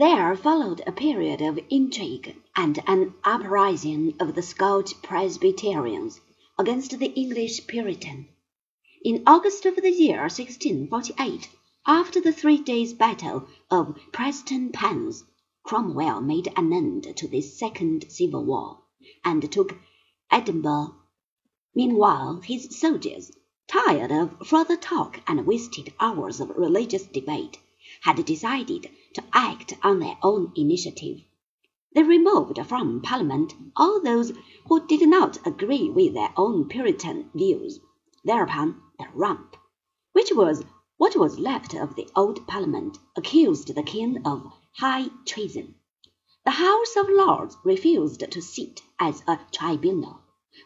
There followed a period of intrigue and an uprising of the Scotch Presbyterians against the English Puritan. In August of the year 1648, after the three days' battle of Preston Prestonpans, Cromwell made an end to this second civil war, and took Edinburgh. Meanwhile his soldiers, tired of further talk and wasted hours of religious debate, had decided to act on their own initiative. They removed from Parliament all those who did not agree with their own Puritan views. Thereupon the Rump, which was what was left of the old Parliament, accused the King of high treason. The House of Lords refused to sit as a tribunal.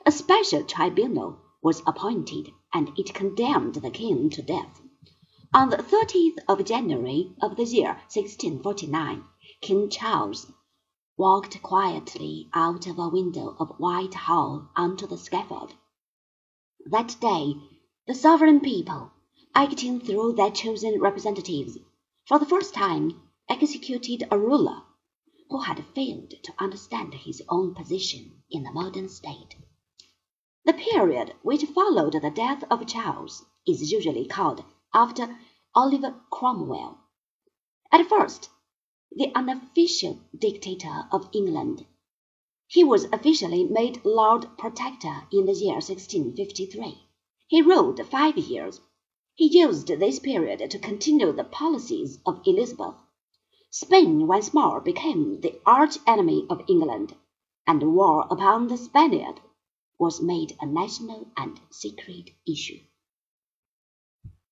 A special tribunal was appointed, and it condemned the King to death. On the 30th of January of the year 1649, King Charles walked quietly out of a window of Whitehall onto the scaffold. That day the sovereign people, acting through their chosen representatives, for the first time executed a ruler who had failed to understand his own position in the modern state. The period which followed the death of Charles is usually called after Oliver Cromwell. At first, the unofficial dictator of England, he was officially made Lord Protector in the year 1653. He ruled five years. He used this period to continue the policies of Elizabeth. Spain once more became the arch enemy of England, and war upon the Spaniard was made a national and secret issue.